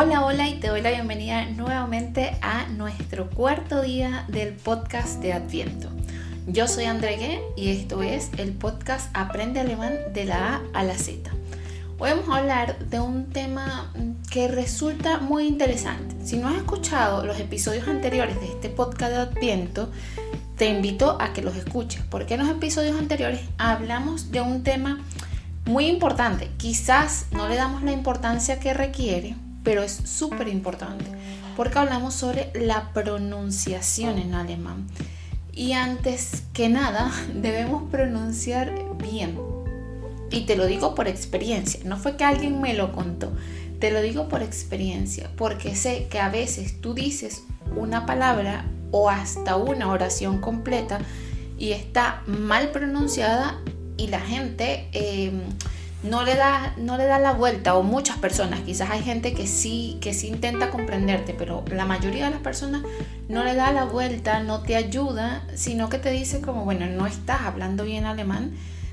Hola, hola y te doy la bienvenida nuevamente a nuestro cuarto día del podcast de Adviento. Yo soy André y esto es el podcast Aprende Alemán de la A a la Z. Hoy vamos a hablar de un tema que resulta muy interesante. Si no has escuchado los episodios anteriores de este podcast de Adviento, te invito a que los escuches, porque en los episodios anteriores hablamos de un tema muy importante. Quizás no le damos la importancia que requiere, pero es súper importante porque hablamos sobre la pronunciación en alemán. Y antes que nada, debemos pronunciar bien. Y te lo digo por experiencia, no fue que alguien me lo contó, te lo digo por experiencia, porque sé que a veces tú dices una palabra o hasta una oración completa y está mal pronunciada y la gente... Eh, no le da no le da la vuelta o muchas personas quizás hay gente que sí que sí intenta comprenderte pero la mayoría de las personas no le da la vuelta no te ayuda sino que te dice como bueno no estás hablando bien alemán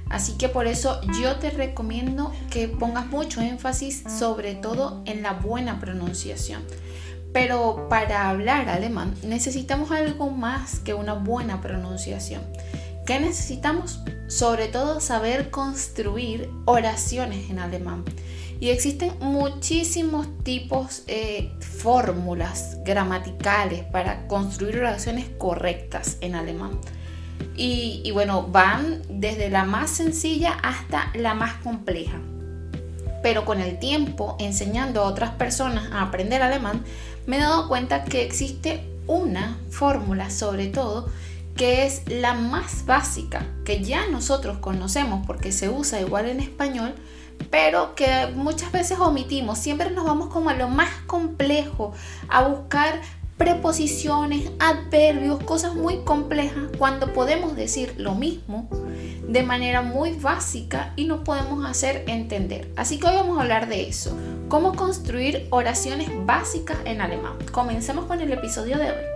así que por eso yo te recomiendo que pongas mucho énfasis sobre todo en la buena pronunciación. Pero para hablar alemán necesitamos algo más que una buena pronunciación ¿Qué necesitamos? Sobre todo saber construir oraciones en alemán. Y existen muchísimos tipos, eh, fórmulas gramaticales para construir oraciones correctas en alemán. Y, y, bueno, van desde la más sencilla hasta la más compleja. Pero con el tiempo, enseñando a otras personas a aprender alemán, me he dado cuenta que existe una fórmula sobre todo que es la más básica, que ya nosotros conocemos porque se usa igual en español, pero que muchas veces omitimos. Siempre nos vamos como a lo más complejo, a buscar preposiciones, adverbios, cosas muy complejas, cuando podemos decir lo mismo de manera muy básica y nos podemos hacer entender. Así que hoy vamos a hablar de eso, cómo construir oraciones básicas en alemán. Comencemos con el episodio de hoy.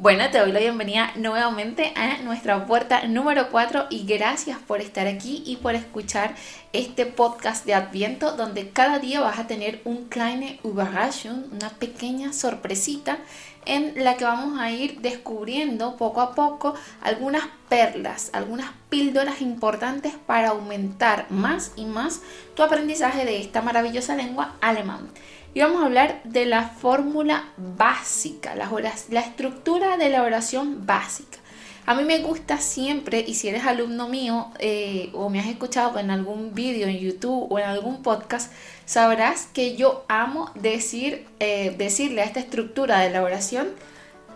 Bueno, te doy la bienvenida nuevamente a nuestra puerta número 4 y gracias por estar aquí y por escuchar este podcast de Adviento donde cada día vas a tener un kleine Überraschung, una pequeña sorpresita en la que vamos a ir descubriendo poco a poco algunas perlas, algunas píldoras importantes para aumentar más y más tu aprendizaje de esta maravillosa lengua alemán y vamos a hablar de la fórmula básica, la, la estructura de la oración básica. A mí me gusta siempre, y si eres alumno mío eh, o me has escuchado en algún vídeo en YouTube o en algún podcast, sabrás que yo amo decir, eh, decirle a esta estructura de la oración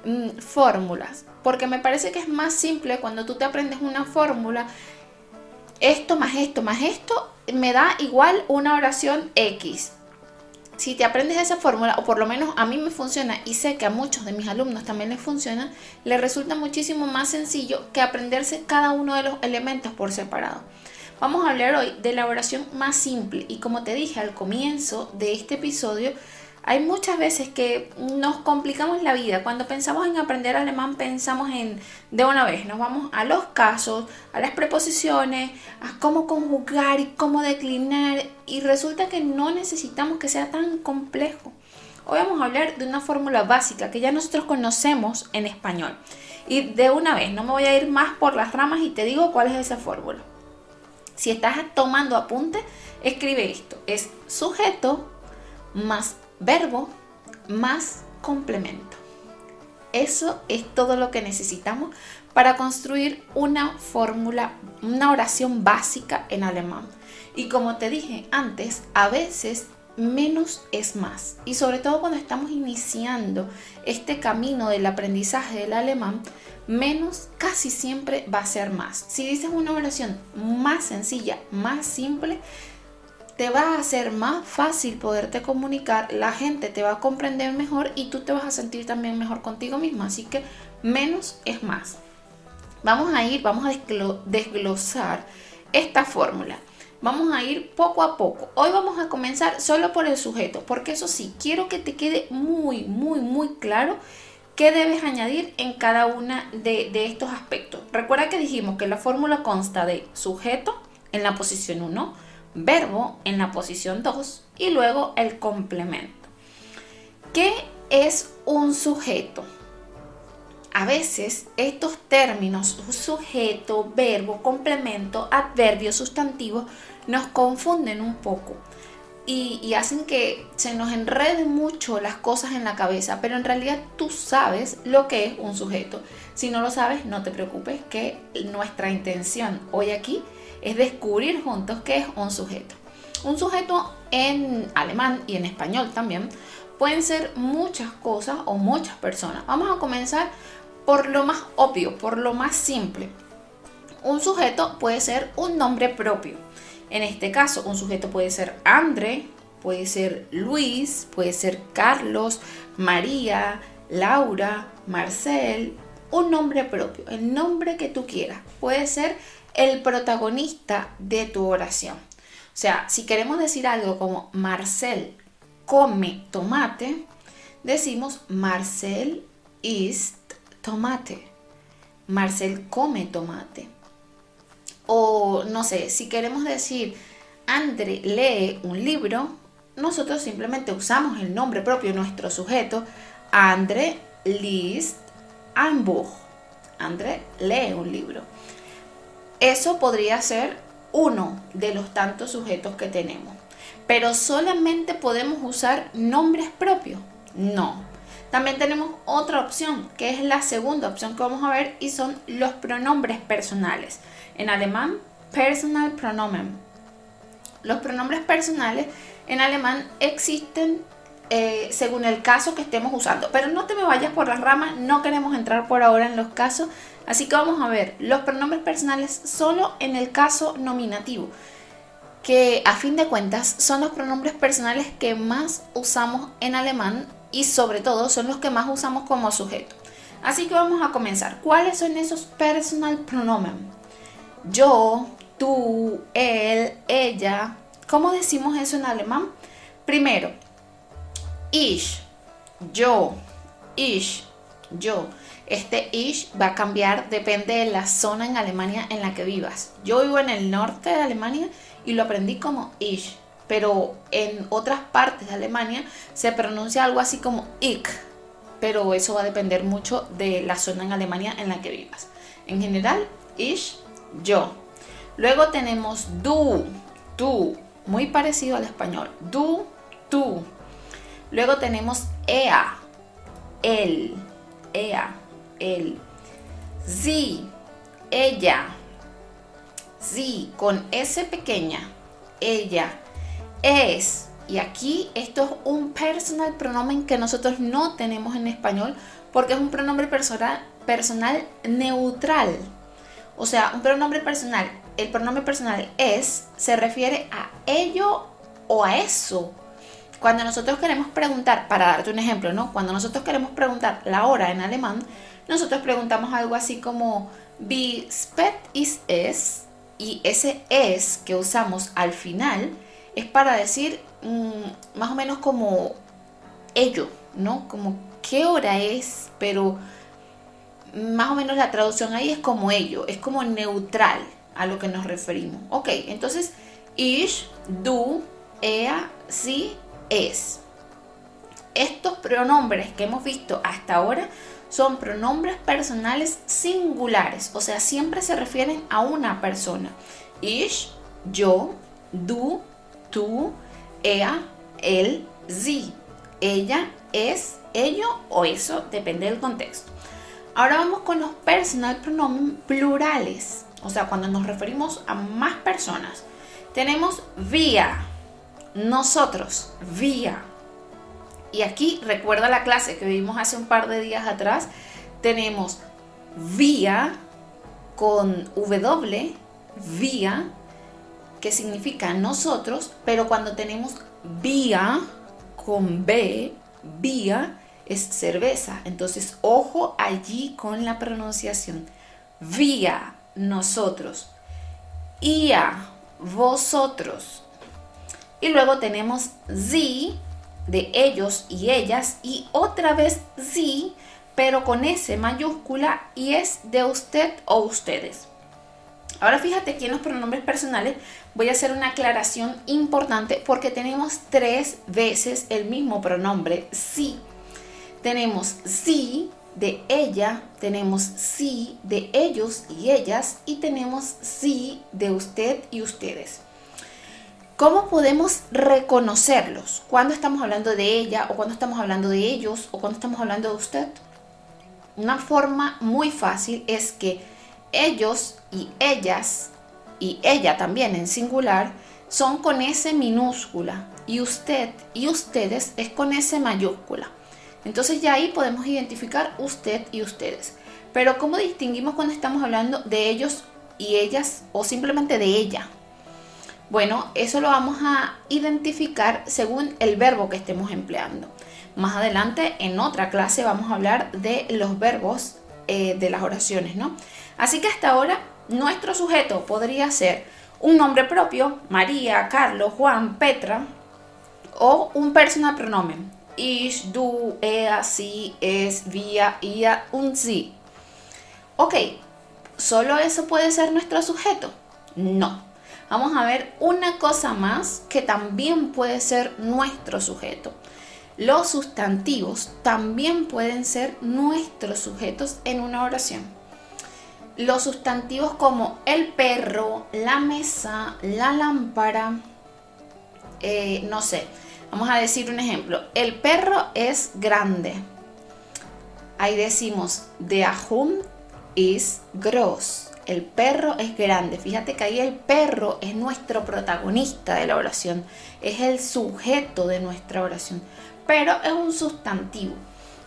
mm, fórmulas, porque me parece que es más simple cuando tú te aprendes una fórmula, esto más esto más esto me da igual una oración X si te aprendes esa fórmula, o por lo menos a mí me funciona y sé que a muchos de mis alumnos también les funciona, les resulta muchísimo más sencillo que aprenderse cada uno de los elementos por separado. Vamos a hablar hoy de la oración más simple y como te dije al comienzo de este episodio, hay muchas veces que nos complicamos la vida. Cuando pensamos en aprender alemán, pensamos en de una vez, nos vamos a los casos, a las preposiciones, a cómo conjugar y cómo declinar. Y resulta que no necesitamos que sea tan complejo. Hoy vamos a hablar de una fórmula básica que ya nosotros conocemos en español. Y de una vez, no me voy a ir más por las ramas y te digo cuál es esa fórmula. Si estás tomando apunte, escribe esto. Es sujeto más verbo más complemento. Eso es todo lo que necesitamos para construir una fórmula, una oración básica en alemán. Y como te dije antes, a veces menos es más. Y sobre todo cuando estamos iniciando este camino del aprendizaje del alemán, menos casi siempre va a ser más. Si dices una oración más sencilla, más simple, te va a hacer más fácil poderte comunicar, la gente te va a comprender mejor y tú te vas a sentir también mejor contigo mismo. Así que menos es más. Vamos a ir, vamos a desglosar esta fórmula. Vamos a ir poco a poco. Hoy vamos a comenzar solo por el sujeto, porque eso sí, quiero que te quede muy, muy, muy claro qué debes añadir en cada una de, de estos aspectos. Recuerda que dijimos que la fórmula consta de sujeto en la posición 1, verbo en la posición 2 y luego el complemento. ¿Qué es un sujeto? A veces estos términos, sujeto, verbo, complemento, adverbio, sustantivo, nos confunden un poco y, hacen que se nos enreden mucho las cosas en la cabeza, pero en realidad tú sabes lo que es un sujeto. Si no lo sabes, no te preocupes, que nuestra intención hoy aquí es descubrir juntos qué es un sujeto. Un sujeto en alemán y en español también pueden ser muchas cosas o muchas personas. Vamos a comenzar por lo más obvio, por lo más simple. Un sujeto puede ser un nombre propio. En este caso, un sujeto puede ser André, puede ser Luis, puede ser Carlos, María, Laura, Marcel, un nombre propio, el nombre que tú quieras. Puede ser el protagonista de tu oración. O sea, si queremos decir algo como Marcel come tomate, decimos Marcel is tomate. Marcel come tomate. O no sé, si queremos decir André lee un libro, nosotros simplemente usamos el nombre propio nuestro sujeto. André liest ein Buch. André lee un libro. Eso podría ser uno de los tantos sujetos que tenemos. Pero solamente podemos usar nombres propios. No. También tenemos otra opción, que es la segunda opción que vamos a ver, y son los pronombres personales. En alemán, personal pronomen. Los pronombres personales en alemán existen eh, según el caso que estemos usando. Pero no te me vayas por las ramas, no queremos entrar por ahora en los casos. Así que vamos a ver los pronombres personales solo en el caso nominativo, que a fin de cuentas son los pronombres personales que más usamos en alemán y sobre todo son los que más usamos como sujeto. Así que vamos a comenzar. ¿Cuáles son esos personal pronomen? yo, tú, él, ella. ¿Cómo decimos eso en alemán? Primero, ich, yo, ich, yo. Este ich va a cambiar, depende de la zona en Alemania en la que vivas. Yo vivo en el norte de Alemania y lo aprendí como ich, pero en otras partes de Alemania se pronuncia algo así como ich, pero eso va a depender mucho de la zona en Alemania en la que vivas. En general, ich, yo. Luego tenemos du, tú, muy parecido al español. Du, tú. Luego tenemos ea, él, ea, él. Sie, ella. Sí, con S pequeña, ella. Es, y aquí esto es un personal pronomen que nosotros no tenemos en español porque es un pronombre personal, personal neutral. O sea, un pronombre personal, el pronombre personal es, se refiere a ello o a eso. Cuando nosotros queremos preguntar, para darte un ejemplo, ¿no? Cuando nosotros queremos preguntar la hora en alemán, nosotros preguntamos algo así como wie spät ist es y ese es que usamos al final es para decir mm, más o menos como ello, ¿no? Como qué hora es, pero más o menos la traducción ahí es como ello, es como neutral a lo que nos referimos. Ok, entonces, ich, du, ea, si, es. Estos pronombres que hemos visto hasta ahora son pronombres personales singulares, o sea, siempre se refieren a una persona. Ich, yo, du, tú, ea, él, sie. Ella, es, ello o eso, depende del contexto. Ahora vamos con los personal pronomen plurales, o sea, cuando nos referimos a más personas. Tenemos vía, nosotros, vía. Y aquí recuerda la clase que vimos hace un par de días atrás. Tenemos vía con W, vía, que significa nosotros, pero cuando tenemos vía con B, vía, es cerveza. Entonces, ojo allí con la pronunciación. Vía, nosotros. Ia, vosotros. Y luego tenemos sie, de ellos y ellas. Y otra vez sie, pero con S mayúscula y es de usted o ustedes. Ahora fíjate aquí en los pronombres personales voy a hacer una aclaración importante porque tenemos tres veces el mismo pronombre sí. Tenemos sí de ella, tenemos sí de ellos y ellas y tenemos sí de usted y ustedes. ¿Cómo podemos reconocerlos? Cuando estamos hablando de ella o cuando estamos hablando de ellos o cuando estamos hablando de usted? Una forma muy fácil es que ellos y ellas y ella también en singular son con S minúscula y usted y ustedes es con S mayúscula. Entonces ya ahí podemos identificar usted y ustedes. Pero ¿cómo distinguimos cuando estamos hablando de ellos y ellas o simplemente de ella? Bueno, eso lo vamos a identificar según el verbo que estemos empleando. Más adelante, en otra clase, vamos a hablar de los verbos eh, de las oraciones, ¿no? Así que hasta ahora, nuestro sujeto podría ser un nombre propio, María, Carlos, Juan, Petra, o un personal pronomen, ich, du, ea, sie, es, via, ia, un sie. Ok, ¿solo eso puede ser nuestro sujeto? No vamos a ver una cosa más que también puede ser nuestro sujeto. Los sustantivos también pueden ser nuestros sujetos en una oración. Los sustantivos como el perro, la mesa, la lámpara, eh, no sé, vamos a decir un ejemplo. El perro es grande. Ahí decimos, der Hund ist groß el perro es grande. Fíjate que ahí el perro es nuestro protagonista de la oración, es el sujeto de nuestra oración, pero es un sustantivo.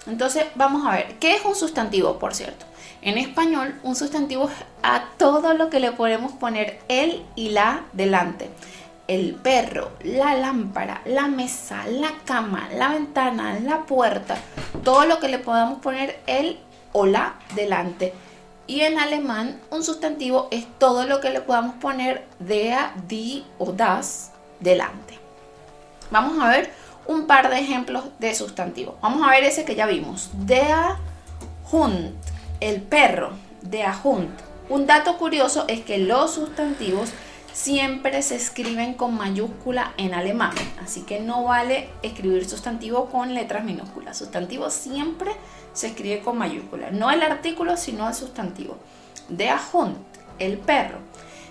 Entonces vamos a ver, ¿qué es un sustantivo, por cierto? En español, un sustantivo es a todo lo que le podemos poner el y la delante. El perro, la lámpara, la mesa, la cama, la ventana, la puerta, todo lo que le podamos poner el o la delante y en alemán, un sustantivo es todo lo que le podamos poner der, die o das delante. Vamos a ver un par de ejemplos de sustantivos. Vamos a ver ese que ya vimos. Der Hund, el perro. Der Hund. Un dato curioso es que los sustantivos siempre se escriben con mayúscula en alemán. Así que no vale escribir sustantivo con letras minúsculas. Sustantivo siempre se escribe con mayúscula. No el artículo, sino el sustantivo. Der Hund, el perro.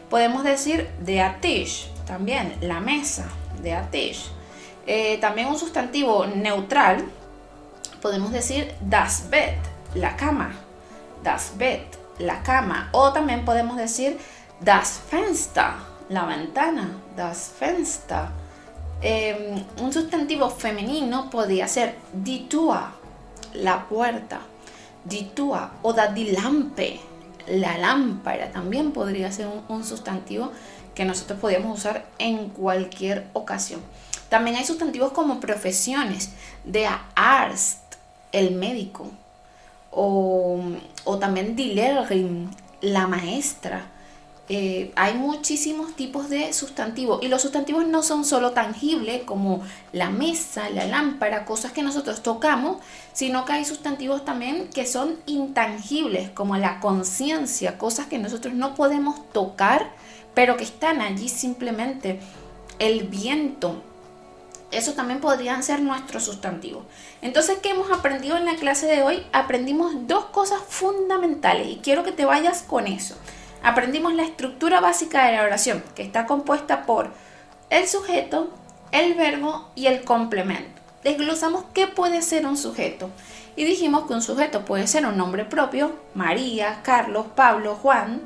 Podemos decir der Tisch, también la mesa, der Tisch. Eh, también un sustantivo neutral. Podemos decir das Bett, la cama. Das Bett, la cama. O también podemos decir das Fenster, la ventana. Das Fenster. Em, un sustantivo femenino podría ser die Tür, la puerta. Ditua o da di lampe, la lámpara, también podría ser un, sustantivo que nosotros podríamos usar en cualquier ocasión. También hay sustantivos como profesiones, de arst, el médico, o, o también di la maestra, eh, hay muchísimos tipos de sustantivos y los sustantivos no son solo tangibles como la mesa, la lámpara, cosas que nosotros tocamos, sino que hay sustantivos también que son intangibles como la conciencia, cosas que nosotros no podemos tocar, pero que están allí simplemente. El viento, eso también podrían ser nuestros sustantivos. Entonces, ¿qué hemos aprendido en la clase de hoy? Aprendimos dos cosas fundamentales y quiero que te vayas con eso aprendimos la estructura básica de la oración, que está compuesta por el sujeto, el verbo y el complemento. Desglosamos qué puede ser un sujeto y dijimos que un sujeto puede ser un nombre propio, María, Carlos, Pablo, Juan,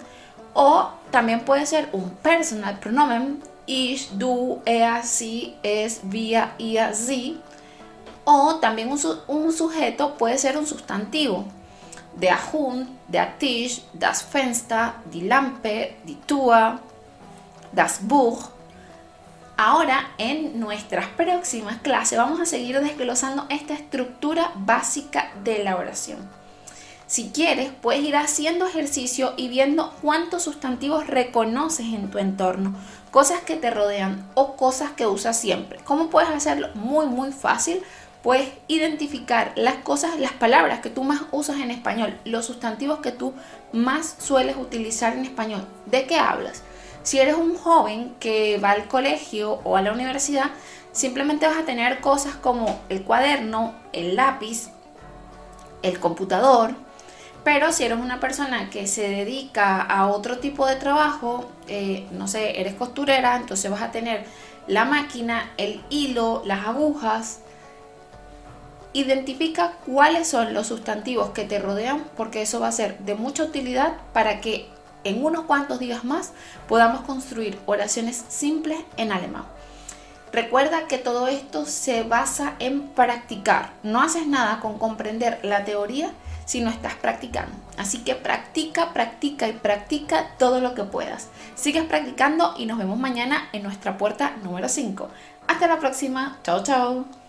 o también puede ser un personal pronomen, ich, du, er, sie, es, wir, ihr, sie, o también un sujeto puede ser un sustantivo, der Hund, der Tisch, das Fenster, die Lampe, die Tür, das Buch. Ahora en nuestras próximas clases vamos a seguir desglosando esta estructura básica de la oración. Si quieres, puedes ir haciendo ejercicio y viendo cuántos sustantivos reconoces en tu entorno, cosas que te rodean o cosas que usas siempre. ¿Cómo puedes hacerlo? Muy, muy fácil puedes identificar las cosas, las palabras que tú más usas en español, los sustantivos que tú más sueles utilizar en español. ¿De qué hablas? Si eres un joven que va al colegio o a la universidad, simplemente vas a tener cosas como el cuaderno, el lápiz, el computador. Pero si eres una persona que se dedica a otro tipo de trabajo, eh, no sé, eres costurera, entonces vas a tener la máquina, el hilo, las agujas. Identifica cuáles son los sustantivos que te rodean porque eso va a ser de mucha utilidad para que en unos cuantos días más podamos construir oraciones simples en alemán. Recuerda que todo esto se basa en practicar. No haces nada con comprender la teoría si no estás practicando. Así que practica, practica y practica todo lo que puedas. Sigues practicando y nos vemos mañana en nuestra puerta número 5. Hasta la próxima. Chao, chao.